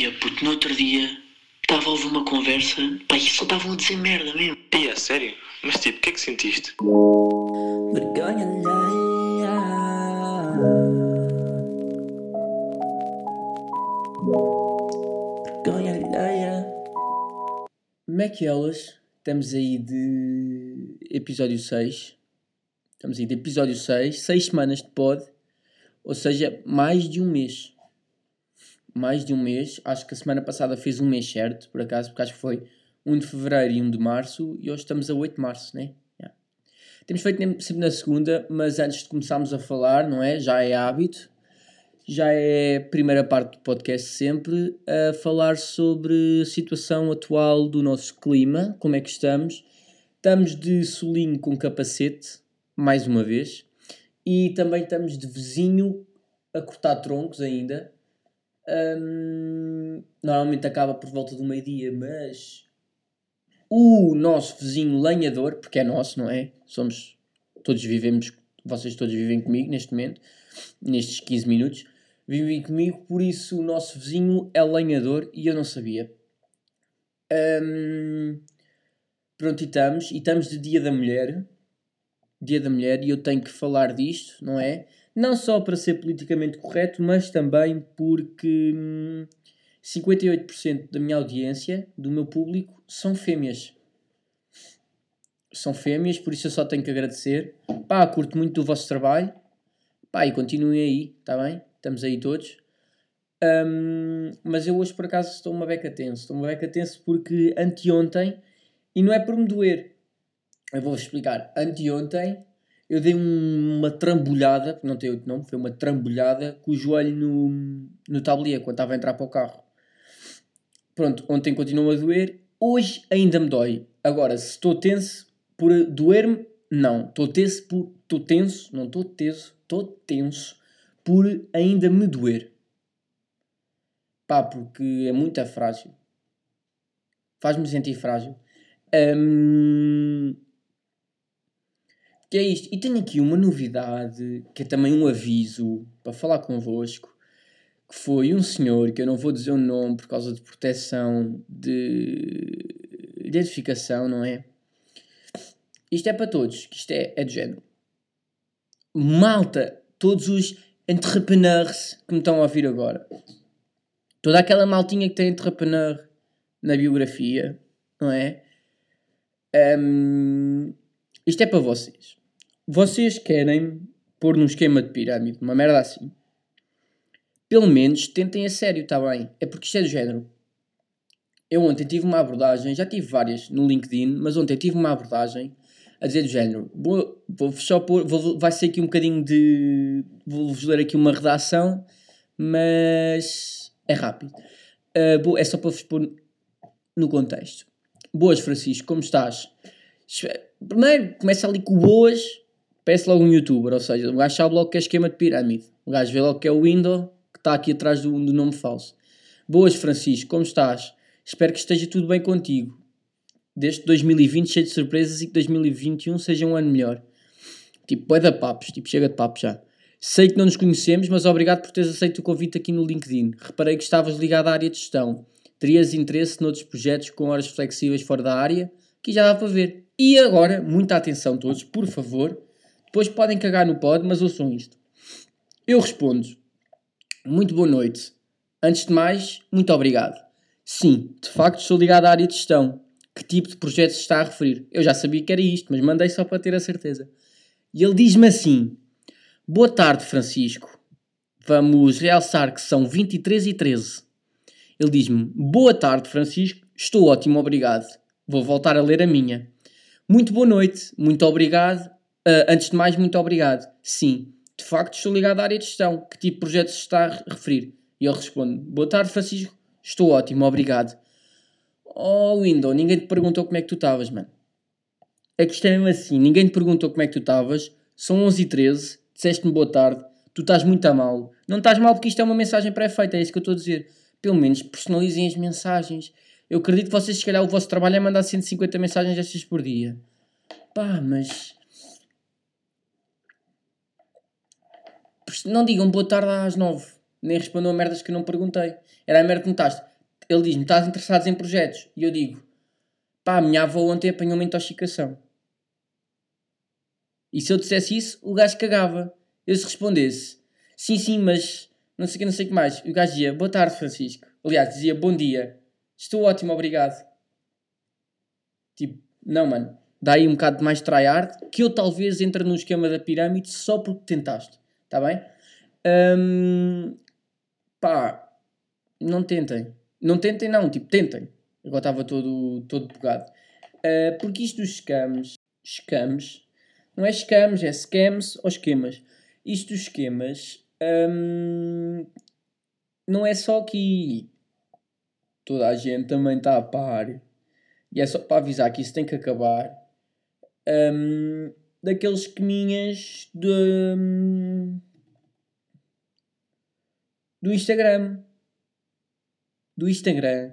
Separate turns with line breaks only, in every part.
Eia, puto, no outro dia estava a ouvir uma conversa, pá, e só estavam a dizer merda mesmo.
E é sério? Mas tipo, o que é que sentiste?
Vergonha alheia. Vergonha alheia. Como é que elas? Estamos aí de episódio 6. Estamos aí de episódio 6. 6 semanas de pod. Ou seja, mais de um mês. Mais de um mês. Acho que a semana passada fez um mês certo, por acaso, porque acho que foi 1 de fevereiro e 1 de março. E hoje estamos a 8 de março, né? Yeah. Temos feito sempre na segunda, mas antes de começarmos a falar, não é? Já é hábito. Já é a primeira parte do podcast sempre a falar sobre a situação atual do nosso clima, como é que estamos. Estamos de solinho com capacete, mais uma vez, e também estamos de vizinho a cortar troncos ainda. Hum, normalmente acaba por volta do meio-dia, mas o nosso vizinho lenhador, porque é nosso, não é? Somos, todos vivemos, vocês todos vivem comigo neste momento, nestes 15 minutos, vivem comigo, por isso o nosso vizinho é lenhador e eu não sabia. Hum, pronto, e estamos, e estamos de Dia da Mulher, Dia da Mulher, e eu tenho que falar disto, não é? Não só para ser politicamente correto, mas também porque hum, 58% da minha audiência, do meu público, são fêmeas. São fêmeas, por isso eu só tenho que agradecer. Pá, curto muito do vosso trabalho. Pá, e continuem aí, está bem? Estamos aí todos. Hum, mas eu hoje por acaso estou uma beca tenso. Estou uma beca tenso porque anteontem, e não é por me doer, eu vou-vos explicar. Anteontem eu dei um- uma trambolhada, não tem outro nome, foi uma trambolhada com o joelho no, no tablier quando estava a entrar para o carro. Pronto, ontem continuou a doer, hoje ainda me dói. Agora, se estou tenso por doer-me, não. Estou tenso por. Estou tenso, não estou teso, estou tenso por ainda me doer. Pá, porque é muito frágil. Faz-me sentir frágil. Hum, que é isto. E tenho aqui uma novidade, que é também um aviso para falar convosco, que foi um senhor, que eu não vou dizer o nome por causa de proteção de identificação, não é? Isto é para todos, que isto é, é do género. Malta, todos os entrepreneurs que me estão a ouvir agora. Toda aquela maltinha que tem entrepreneur na biografia, não é? Hum, isto é para vocês. Vocês querem pôr num esquema de pirâmide, uma merda assim. Pelo menos tentem a sério, está bem? É porque isto é do género. Eu ontem tive uma abordagem, já tive várias no LinkedIn, mas ontem tive uma abordagem a dizer do género. Vou, vou só pôr, vou, vai ser aqui um bocadinho de. Vou-vos ler aqui uma redação, mas é rápido. Ah, bo- é só para vos pôr no contexto. Boas, Francisco, como estás? Primeiro, começa ali com boas, peço logo um youtuber, ou seja, o gajo sabe logo que é esquema de pirâmide. O gajo vê logo que é o window que está aqui atrás do, do nome falso. Boas, Francisco, como estás? Espero que esteja tudo bem contigo. Desde 2020 cheio de surpresas e que 2021 seja um ano melhor. Tipo, é da papos, tipo, chega de papos já. Sei que não nos conhecemos, mas obrigado por teres aceito o convite aqui no LinkedIn. Reparei que estavas ligado à área de gestão. Terias interesse noutros projetos com horas flexíveis fora da área? Que já dá para ver. E agora, muita atenção todos, por favor. Depois podem cagar no pod, mas ouçam isto. Eu respondo. Muito boa noite. Antes de mais, muito obrigado. Sim, de facto sou ligado à área de gestão. Que tipo de projetos se está a referir? Eu já sabia que era isto, mas mandei só para ter a certeza. E ele diz-me assim: Boa tarde, Francisco. Vamos realçar que são 23 e 13. Ele diz-me: Boa tarde, Francisco. Estou ótimo, obrigado. Vou voltar a ler a minha. Muito boa noite, muito obrigado. Ah, antes de mais, muito obrigado. Sim, de facto estou ligado à área de gestão. Que tipo de projetos se está a referir? E ele responde: Boa tarde, Francisco. Estou ótimo, obrigado. Oh, Window, ninguém te perguntou como é que tu estavas, mano. É que isto é mesmo assim, ninguém te perguntou como é que tu estavas. São 11 e 13 disseste-me boa tarde. Tu estás muito a mal. Não estás mal porque isto é uma mensagem pré-feita, é isso que eu estou a dizer. Pelo menos personalizem as mensagens. Eu acredito que vocês, se calhar, o vosso trabalho é mandar 150 mensagens destas por dia. Pá, mas. Não digam boa tarde às 9. Nem respondeu a merdas que eu não perguntei. Era a merda que me estás. Ele diz-me, estás interessado em projetos? E eu digo, pá, a minha avó ontem apanhou uma intoxicação. E se eu dissesse isso, o gajo cagava. Eu se respondesse, sim, sim, mas não sei o que, não sei o que mais. O gajo dizia, boa tarde, Francisco. Aliás, dizia, bom dia. Estou ótimo, obrigado. Tipo, não, mano. Dá aí um bocado de mais tryhard, que eu talvez entre no esquema da pirâmide só porque tentaste. Está bem? Hum, pá, não tentem. Não tentem, não. Tipo, tentem. Agora estava todo, todo pegado. Uh, porque isto dos scams, scams, não é scams, é scams ou esquemas. Isto dos esquemas hum, não é só que toda a gente também está a par. E é só para avisar que isso tem que acabar. Um, daqueles esqueminhas de, um, do Instagram. Do Instagram.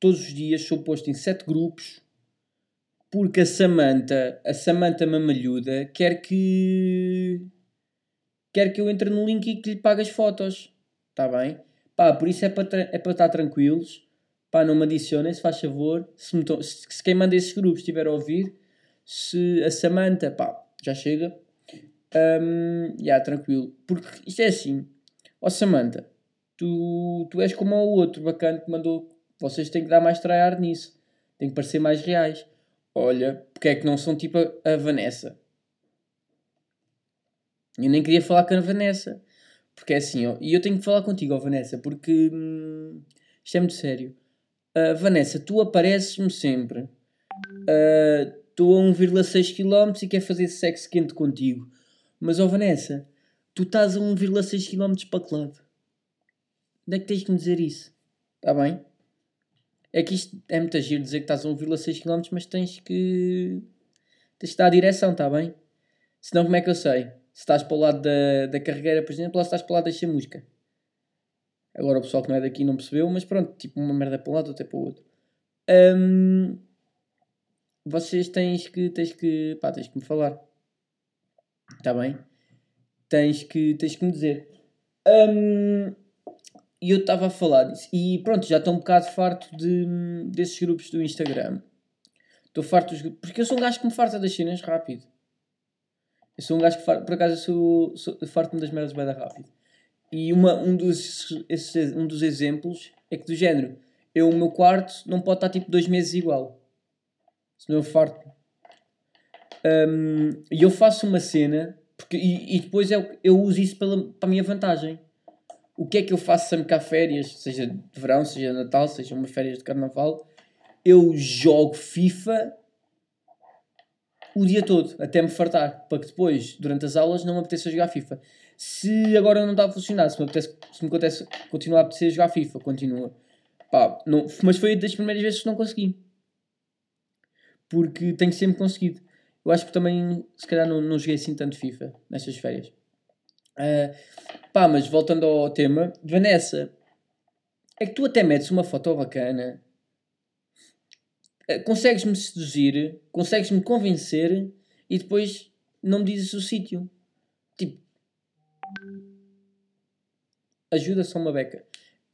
Todos os dias sou posto em sete grupos porque a Samanta, a Samanta Mamalhuda, quer que quer que eu entre no link e que lhe pague as fotos. Está bem? Pá, por isso é para, é para estar tranquilos. Pá, não me adicionem, se faz favor. Se, me se quem manda esses grupos estiver a ouvir, se a Samanta, pá, já chega. Um, já, yeah, tranquilo. Porque isto é assim. Ó oh, Samanta, tu, tu és como o outro bacana que mandou. Vocês têm que dar mais tryhard nisso. Tem que parecer mais reais. Olha, porque é que não são tipo a, a Vanessa? Eu nem queria falar com a Vanessa. Porque é assim, ó, e eu tenho que falar contigo, ó, Vanessa, porque hum, isto é muito sério. Uh, Vanessa, tu apareces-me sempre. Estou a 1,6 km e quero fazer sexo quente contigo. Mas, ó, Vanessa, tu estás a 1,6 km para que lado? Onde é que tens que me dizer isso? Está bem? É que isto é muito giro dizer que estás a 1,6 km, mas tens que. tens que dar a direção, está bem? Senão, como é que eu sei? Se estás para o lado da, da carregueira, por exemplo, ou se estás para o lado da chamusca. Agora o pessoal que não é daqui não percebeu, mas pronto, tipo uma merda para um lado, outra para o outro. Um, vocês tens que, tens que, pá, tens que me falar. Está bem? Tens que, tens que me dizer. Um, e eu estava a falar disso. E pronto, já estou um bocado farto de, desses grupos do Instagram. Estou farto dos grupos. Porque eu sou um gajo que me farta das cenas rápido. Eu sou um gajo que, por acaso, eu sou, sou farto-me das merdas bem rápido. E uma, um, dos, um dos exemplos é que, do género, eu, o meu quarto não pode estar tipo dois meses igual. Senão eu farto. Um, e eu faço uma cena, porque, e, e depois eu, eu uso isso pela, para a minha vantagem. O que é que eu faço sempre há férias, seja de verão, seja de Natal, seja umas férias de Carnaval? Eu jogo FIFA o dia todo, até me fartar, para que depois, durante as aulas, não me apeteça jogar FIFA. Se agora não está a funcionar, se me, apetece, se me acontece continuar a apetecer jogar FIFA, continua. Pá, não, mas foi das primeiras vezes que não consegui. Porque tenho sempre conseguido. Eu acho que também, se calhar, não, não joguei assim tanto FIFA nestas férias. Uh, pá, mas voltando ao tema, Vanessa, é que tu até metes uma foto bacana eh, consegues-me seduzir, consegues-me convencer e depois não me dizes o sítio. Tipo, ajuda só uma beca.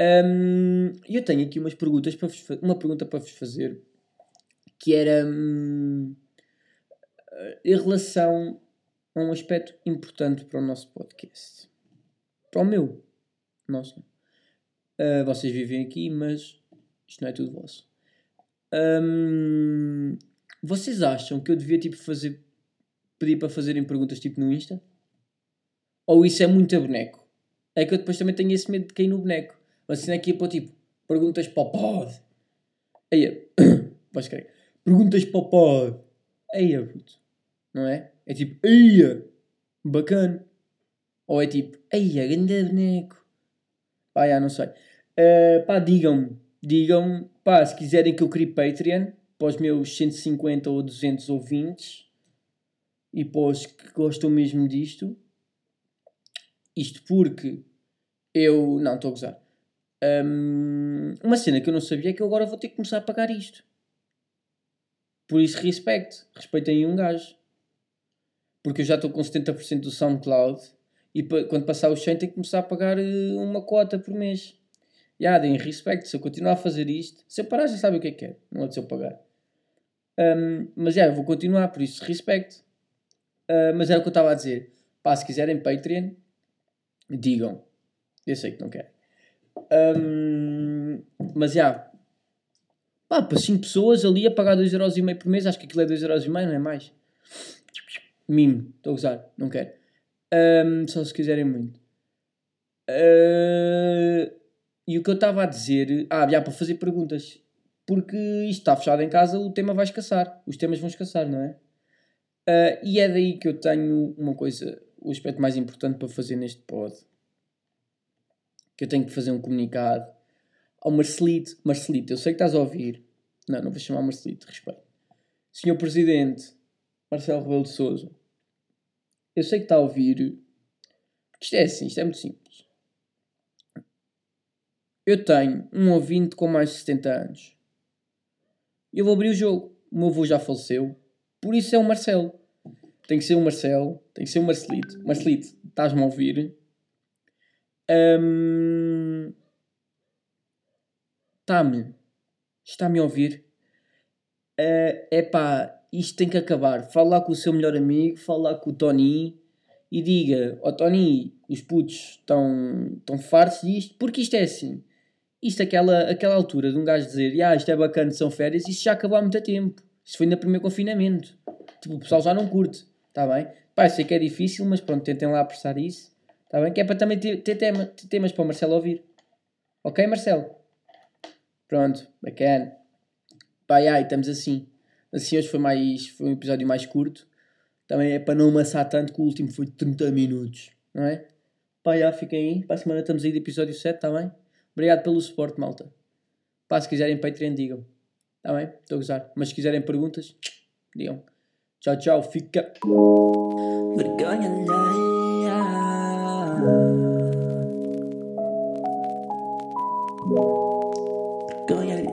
Um, eu tenho aqui umas perguntas para vos, uma pergunta para vos fazer que era um, em relação a um aspecto importante para o nosso podcast. Para o meu. Nosso. Uh, vocês vivem aqui, mas isto não é tudo vosso. Hum, vocês acham que eu devia tipo fazer pedir para fazerem perguntas tipo no Insta? Ou isso é muito a boneco? É que eu depois também tenho esse medo de cair no boneco. Mas assim aqui é para tipo perguntas para o pod. Aí, vais crer. Perguntas para o pod. Aí, puto. Não é? É tipo, aí, bacana. Ou é tipo, aí, grande boneco. Pá, já não sei. Uh, pá, digam-me digam pá, se quiserem que eu crie Patreon para os meus 150 ou 200 ouvintes e para os que gostam mesmo disto. Isto porque eu. Não, estou a gozar. Um, uma cena que eu não sabia é que eu agora vou ter que começar a pagar isto. Por isso, respeito. Respeitem um gajo. Porque eu já estou com 70% do SoundCloud E quando passar os 100 tem que começar a pagar eh, uma cota por mês. Já, deem respeito. Se eu continuar a fazer isto, se eu parar já sabe o que é que é. Não é de se eu pagar. Ahm, mas já, eu vou continuar, por isso respeito. Ah, mas era o que eu estava a dizer. Pá, se quiserem Patreon, digam. Eu sei que não querem. Ahm, mas já. Pá, para 5 pessoas ali a pagar 2,5€ por mês, acho que aquilo é 2,5€, não é mais. Mimo, estou a gozar, não quero. Ahm, só se quiserem muito. Ah, e o que eu estava a dizer. Ah, já para fazer perguntas. Porque isto está fechado em casa, o tema vai escassar. Os temas vão escassar, não é? Ah, e é daí que eu tenho uma coisa, o aspecto mais importante para fazer neste pod. Que eu tenho que fazer um comunicado ao Marcelito. Marcelito, eu sei que estás a ouvir. Não, não vou chamar Marcelito, respeito. Senhor Presidente, Marcelo Rebelo de Souza, eu sei que está a ouvir. Isto é assim, isto é muito simples. Eu tenho um ouvinte com mais de 70 anos. Eu vou abrir o jogo. O meu avô já faleceu. Por isso é o Marcelo. Tem que ser o Marcelo. Tem que ser o Marcelito. Marcelito, estás-me a ouvir? Está-me. Está-me a ouvir? É epá, isto tem que acabar. Fala lá com o seu melhor amigo, fala lá com o Tony e diga: Ó Tony, os putos estão estão fartos disto, porque isto é assim. Isto, aquela, aquela altura de um gajo dizer: ah, isto é bacana, são férias, isso já acabou há muito tempo. Isso foi no primeiro confinamento. Tipo, o pessoal já não curte, está bem? Pá, sei que é difícil, mas pronto, tentem lá apressar isso, está bem? Que é para também ter, ter, ter temas para o Marcelo ouvir. Ok, Marcelo? Pronto, bacana. Pá, ai, estamos assim. Assim hoje foi, mais, foi um episódio mais curto. Também é para não amassar tanto que o último foi 30 minutos, não é? Pá, já, fiquem aí. Para a semana estamos aí de episódio 7, está bem? Obrigado pelo suporte, malta. Pá, se quiserem Patreon, digam. Está bem? Estou a gozar. Mas se quiserem perguntas, digam. Tchau, tchau. Fica.
Vergonha alheia. Vergonha alheia.